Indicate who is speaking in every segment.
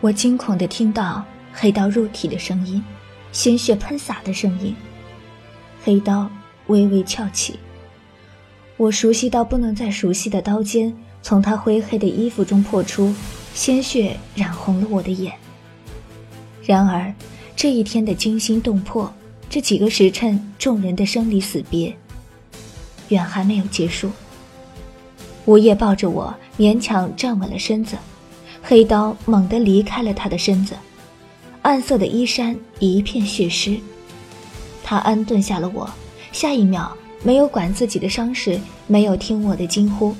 Speaker 1: 我惊恐地听到黑刀入体的声音，鲜血喷洒的声音。黑刀微微翘起，我熟悉到不能再熟悉的刀尖从他灰黑的衣服中破出，鲜血染红了我的眼。然而，这一天的惊心动魄，这几个时辰众人的生离死别，远还没有结束。午夜抱着我，勉强站稳了身子，黑刀猛地离开了他的身子，暗色的衣衫一片血湿。他安顿下了我，下一秒没有管自己的伤势，没有听我的惊呼，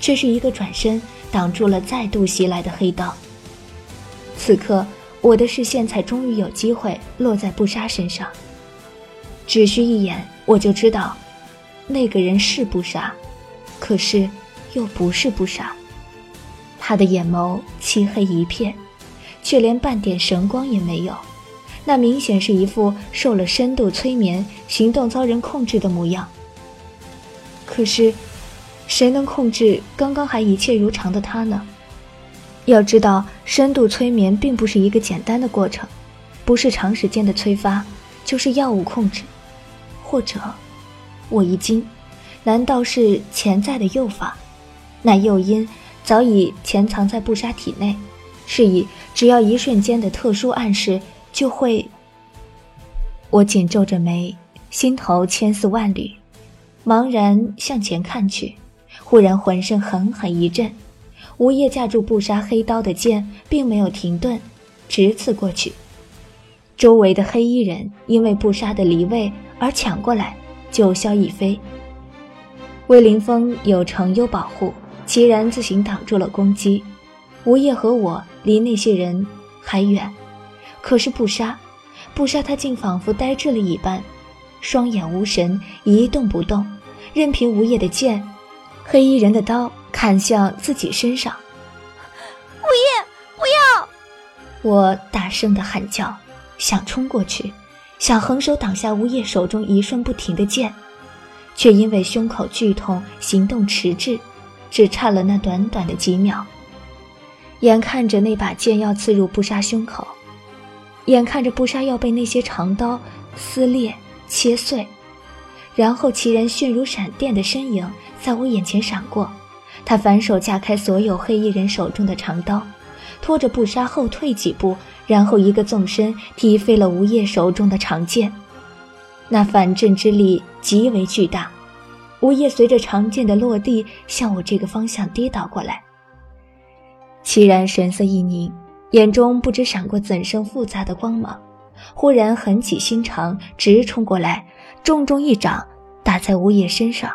Speaker 1: 却是一个转身挡住了再度袭来的黑刀。此刻，我的视线才终于有机会落在布莎身上。只需一眼，我就知道，那个人是布莎，可是又不是布莎。他的眼眸漆黑一片，却连半点神光也没有。那明显是一副受了深度催眠、行动遭人控制的模样。可是，谁能控制刚刚还一切如常的他呢？要知道，深度催眠并不是一个简单的过程，不是长时间的催发，就是药物控制，或者，我一惊，难道是潜在的诱法？那诱因早已潜藏在布莎体内，是以只要一瞬间的特殊暗示。就会。我紧皱着眉，心头千丝万缕，茫然向前看去，忽然浑身狠狠一震，无叶架住布莎黑刀的剑并没有停顿，直刺过去。周围的黑衣人因为布莎的离位而抢过来，九霄一飞。魏凌风有程优保护，齐然自行挡住了攻击。吴叶和我离那些人还远。可是不杀，不杀他竟仿佛呆滞了一般，双眼无神，一动不动，任凭吴叶的剑、黑衣人的刀砍向自己身上。
Speaker 2: 吴叶，不要！
Speaker 1: 我大声的喊叫，想冲过去，想横手挡下吴叶手中一瞬不停的剑，却因为胸口剧痛，行动迟滞，只差了那短短的几秒。眼看着那把剑要刺入不杀胸口。眼看着布莎要被那些长刀撕裂、切碎，然后其人迅如闪电的身影在我眼前闪过，他反手架开所有黑衣人手中的长刀，拖着布莎后退几步，然后一个纵身踢飞了吴叶手中的长剑，那反震之力极为巨大，吴叶随着长剑的落地向我这个方向跌倒过来，齐然神色一凝。眼中不知闪过怎生复杂的光芒，忽然狠起心肠，直冲过来，重重一掌打在吴叶身上。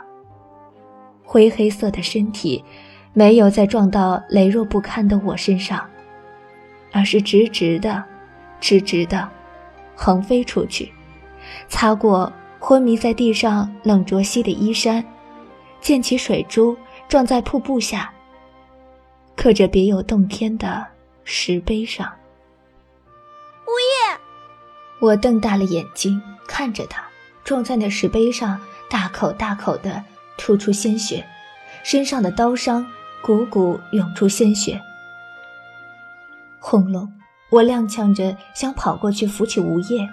Speaker 1: 灰黑色的身体没有再撞到羸弱不堪的我身上，而是直直的、直直的横飞出去，擦过昏迷在地上冷卓熙的衣衫，溅起水珠，撞在瀑布下，刻着别有洞天的。石碑上，
Speaker 2: 无叶，
Speaker 1: 我瞪大了眼睛看着他，撞在那石碑上，大口大口的吐出鲜血，身上的刀伤汩汩涌出鲜血。轰隆！我踉跄着想跑过去扶起无叶，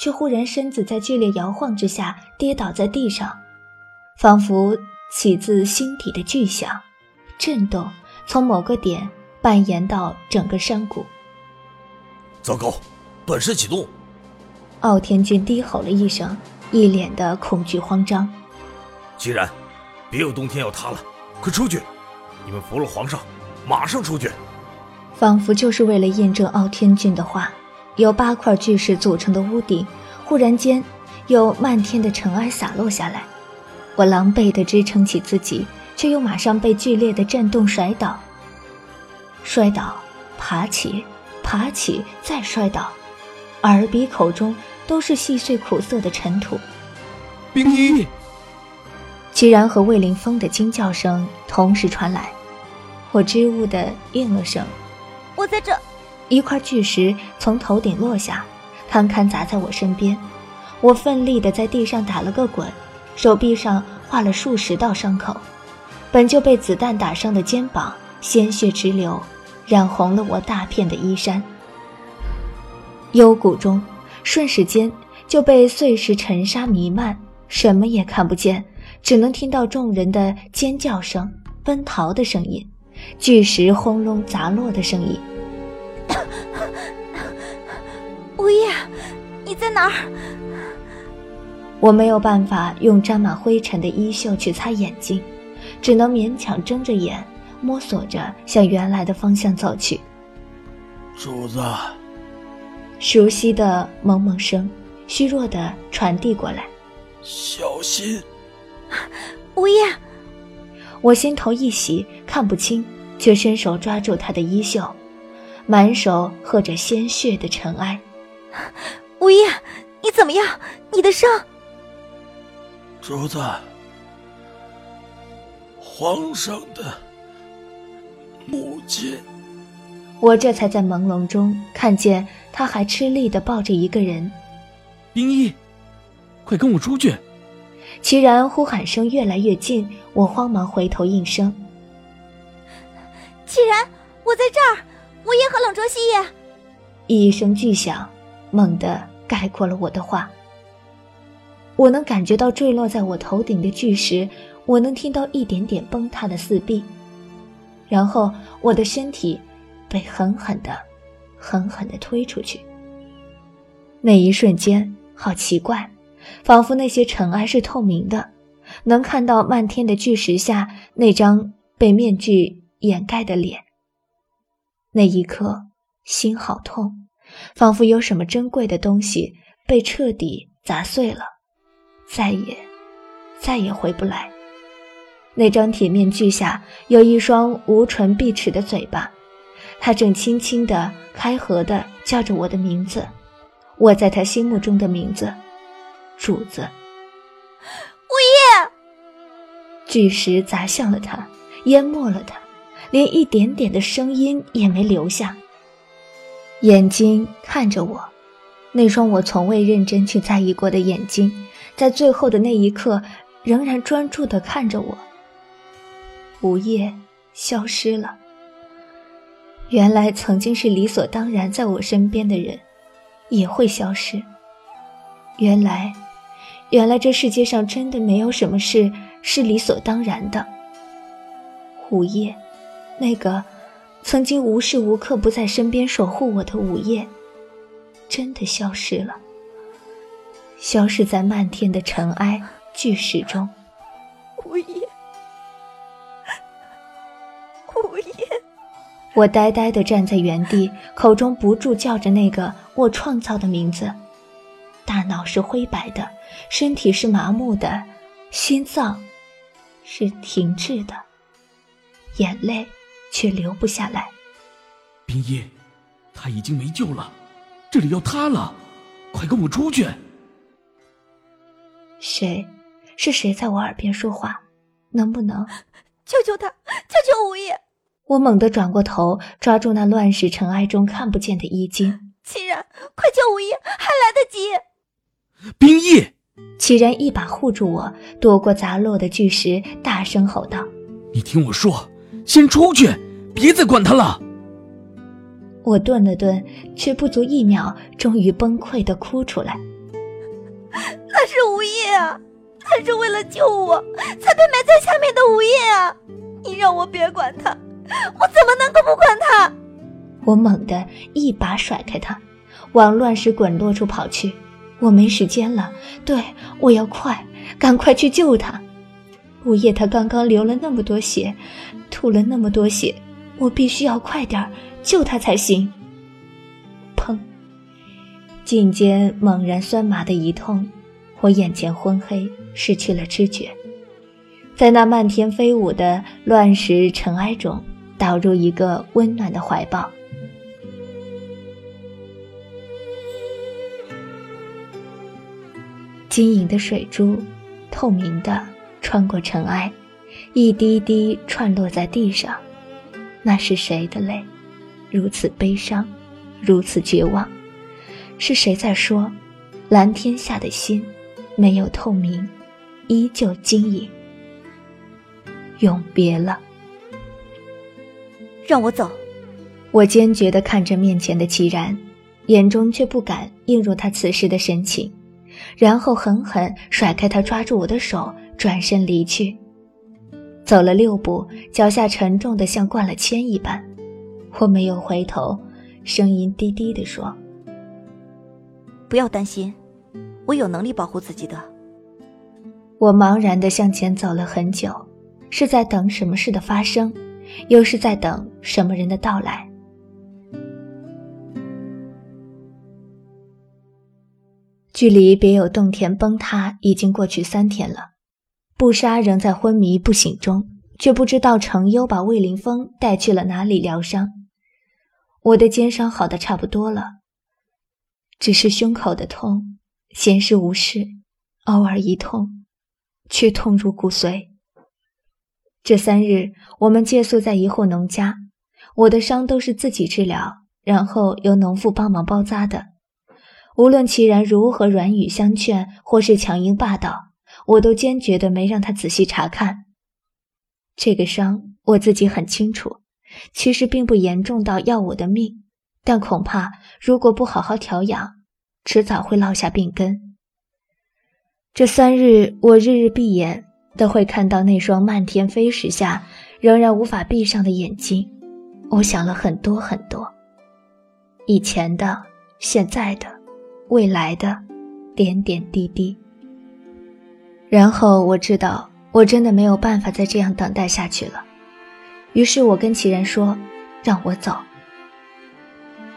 Speaker 1: 却忽然身子在剧烈摇晃之下跌倒在地上，仿佛起自心底的巨响，震动从某个点。蔓延到整个山谷。
Speaker 3: 糟糕，短视启动！
Speaker 1: 傲天君低吼了一声，一脸的恐惧慌张。
Speaker 3: 既然，别有洞天要塌了，快出去！你们服了皇上，马上出去！
Speaker 1: 仿佛就是为了验证傲天君的话，由八块巨石组成的屋顶，忽然间有漫天的尘埃洒落下来。我狼狈地支撑起自己，却又马上被剧烈的震动甩倒。摔倒，爬起，爬起，再摔倒，耳鼻口中都是细碎苦涩的尘土。
Speaker 4: 冰衣，
Speaker 1: 居然和魏凌风的惊叫声同时传来，我支吾的应了声：“
Speaker 2: 我在这。”
Speaker 1: 一块巨石从头顶落下，堪堪砸在我身边。我奋力的在地上打了个滚，手臂上划了数十道伤口，本就被子弹打伤的肩膀。鲜血直流，染红了我大片的衣衫。幽谷中，瞬时间就被碎石尘沙弥漫，什么也看不见，只能听到众人的尖叫声、奔逃的声音、巨石轰隆砸落的声音。
Speaker 2: 在哪儿？
Speaker 1: 我没有办法用沾满灰尘的衣袖去擦眼睛，只能勉强睁着眼，摸索着向原来的方向走去。
Speaker 3: 主子，
Speaker 1: 熟悉的萌萌声，虚弱的传递过来。
Speaker 3: 小心！
Speaker 2: 吴叶，
Speaker 1: 我心头一喜，看不清，却伸手抓住他的衣袖，满手和着鲜血的尘埃。
Speaker 2: 吴叶，你怎么样？你的伤？
Speaker 3: 主子，皇上的母亲。
Speaker 1: 我这才在朦胧中看见他还吃力的抱着一个人。
Speaker 4: 冰一，快跟我出去！
Speaker 1: 齐然呼喊声越来越近，我慌忙回头应声。
Speaker 2: 齐然，我在这儿。吴叶和冷卓西也。
Speaker 1: 一声巨响。猛地概括了我的话。我能感觉到坠落在我头顶的巨石，我能听到一点点崩塌的四壁，然后我的身体被狠狠的、狠狠的推出去。那一瞬间，好奇怪，仿佛那些尘埃是透明的，能看到漫天的巨石下那张被面具掩盖的脸。那一刻，心好痛。仿佛有什么珍贵的东西被彻底砸碎了，再也，再也回不来。那张铁面具下有一双无唇闭齿的嘴巴，它正轻轻地、开合地叫着我的名字，我在他心目中的名字，主子。
Speaker 2: 吴叶，
Speaker 1: 巨石砸向了他，淹没了他，连一点点的声音也没留下。眼睛看着我，那双我从未认真去在意过的眼睛，在最后的那一刻，仍然专注地看着我。午夜消失了。原来曾经是理所当然在我身边的人，也会消失。原来，原来这世界上真的没有什么事是理所当然的。午夜，那个。曾经无时无刻不在身边守护我的午夜，真的消失了，消失在漫天的尘埃巨石中。
Speaker 2: 午夜，午夜，
Speaker 1: 我呆呆地站在原地，口中不住叫着那个我创造的名字，大脑是灰白的，身体是麻木的，心脏是停滞的，眼泪。却留不下来。
Speaker 4: 冰一，他已经没救了，这里要塌了，快跟我出去！
Speaker 1: 谁？是谁在我耳边说话？能不能
Speaker 2: 救救他？救救五爷！
Speaker 1: 我猛地转过头，抓住那乱石尘埃中看不见的衣襟。
Speaker 2: 齐然，快救五爷，还来得及！
Speaker 4: 冰衣，
Speaker 1: 齐然一把护住我，躲过砸落的巨石，大声吼道：“
Speaker 4: 你听我说！”先出去，别再管他了。
Speaker 1: 我顿了顿，却不足一秒，终于崩溃的哭出来。
Speaker 2: 那是吴叶啊，他是为了救我才被埋在下面的吴叶啊！你让我别管他，我怎么能够不管他？
Speaker 1: 我猛地一把甩开他，往乱石滚落处跑去。我没时间了，对我要快，赶快去救他。午夜，他刚刚流了那么多血。吐了那么多血，我必须要快点救他才行。砰！颈间猛然酸麻的一痛，我眼前昏黑，失去了知觉，在那漫天飞舞的乱石尘埃中，倒入一个温暖的怀抱。晶莹的水珠，透明的，穿过尘埃。一滴滴串落在地上，那是谁的泪？如此悲伤，如此绝望。是谁在说：“蓝天下的心，没有透明，依旧晶莹。”永别了。
Speaker 2: 让我走。
Speaker 1: 我坚决地看着面前的齐然，眼中却不敢映入他此时的神情，然后狠狠甩开他抓住我的手，转身离去。走了六步，脚下沉重的像灌了铅一般，我没有回头，声音低低的说：“
Speaker 2: 不要担心，我有能力保护自己的。”
Speaker 1: 我茫然的向前走了很久，是在等什么事的发生，又是在等什么人的到来。距离别有洞天崩塌已经过去三天了，布莎仍在昏迷不醒中，却不知道程优把魏凌风带去了哪里疗伤。我的肩伤好的差不多了，只是胸口的痛，闲时无事，偶尔一痛。却痛入骨髓。这三日，我们借宿在一户农家，我的伤都是自己治疗，然后由农妇帮忙包扎的。无论齐然如何软语相劝，或是强硬霸道，我都坚决的没让他仔细查看。这个伤我自己很清楚，其实并不严重到要我的命，但恐怕如果不好好调养，迟早会落下病根。这三日，我日日闭眼，都会看到那双漫天飞时下仍然无法闭上的眼睛。我想了很多很多，以前的、现在的、未来的，点点滴滴。然后我知道，我真的没有办法再这样等待下去了。于是我跟齐然说：“让我走。”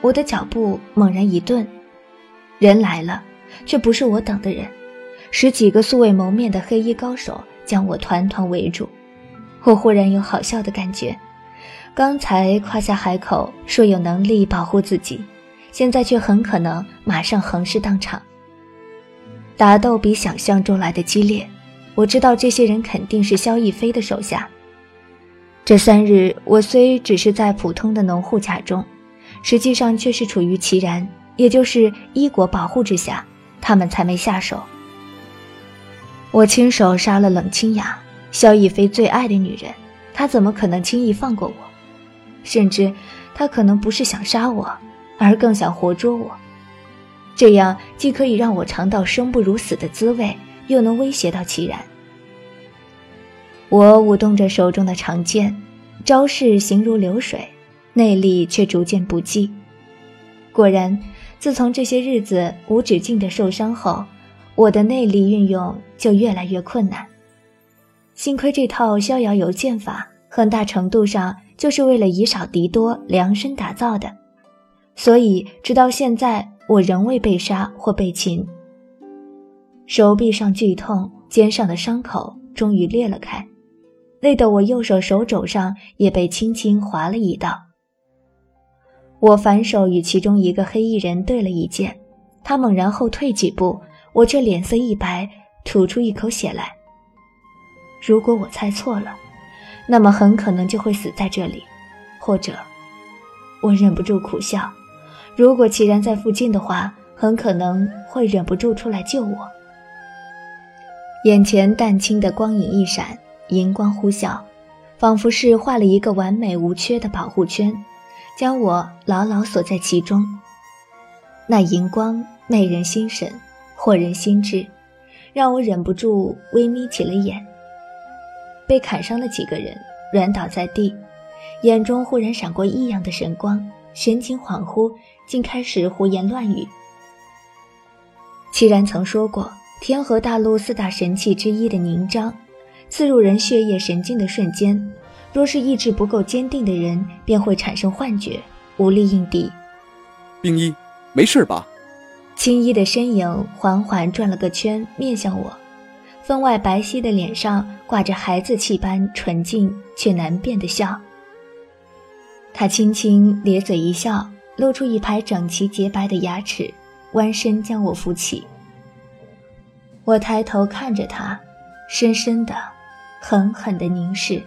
Speaker 1: 我的脚步猛然一顿，人来了，却不是我等的人。十几个素未谋面的黑衣高手将我团团围住，我忽然有好笑的感觉。刚才夸下海口说有能力保护自己，现在却很可能马上横尸当场。打斗比想象中来的激烈，我知道这些人肯定是萧逸飞的手下。这三日我虽只是在普通的农户家中，实际上却是处于齐然，也就是一国保护之下，他们才没下手。我亲手杀了冷清雅，萧逸飞最爱的女人，他怎么可能轻易放过我？甚至，他可能不是想杀我，而更想活捉我。这样既可以让我尝到生不如死的滋味，又能威胁到齐然。我舞动着手中的长剑，招式行如流水，内力却逐渐不济。果然，自从这些日子无止境的受伤后。我的内力运用就越来越困难，幸亏这套逍遥游剑法很大程度上就是为了以少敌多量身打造的，所以直到现在我仍未被杀或被擒。手臂上剧痛，肩上的伤口终于裂了开，累得我右手手肘上也被轻轻划了一道。我反手与其中一个黑衣人对了一剑，他猛然后退几步。我却脸色一白，吐出一口血来。如果我猜错了，那么很可能就会死在这里，或者，我忍不住苦笑。如果齐然在附近的话，很可能会忍不住出来救我。眼前淡青的光影一闪，银光呼啸，仿佛是画了一个完美无缺的保护圈，将我牢牢锁在其中。那银光媚人心神。惑人心智，让我忍不住微眯起了眼。被砍伤的几个人软倒在地，眼中忽然闪过异样的神光，神情恍惚，竟开始胡言乱语。齐然曾说过，天河大陆四大神器之一的凝章，刺入人血液神经的瞬间，若是意志不够坚定的人，便会产生幻觉，无力应敌。
Speaker 5: 冰一，没事吧？
Speaker 1: 青衣的身影缓缓转了个圈，面向我，分外白皙的脸上挂着孩子气般纯净却难辨的笑。他轻轻咧嘴一笑，露出一排整齐洁白的牙齿，弯身将我扶起。我抬头看着他，深深的、狠狠的凝视，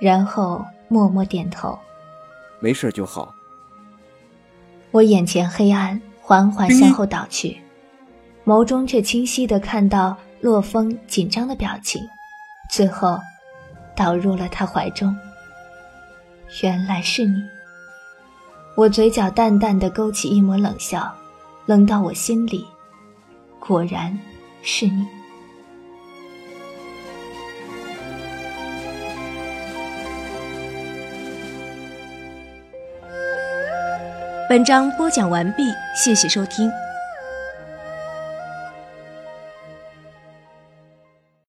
Speaker 1: 然后默默点头：“
Speaker 5: 没事就好。”
Speaker 1: 我眼前黑暗。缓缓向后倒去，眸中却清晰的看到洛风紧张的表情，最后倒入了他怀中。原来是你，我嘴角淡淡的勾起一抹冷笑，冷到我心里，果然是你。
Speaker 6: 本章播讲完毕，谢谢收听。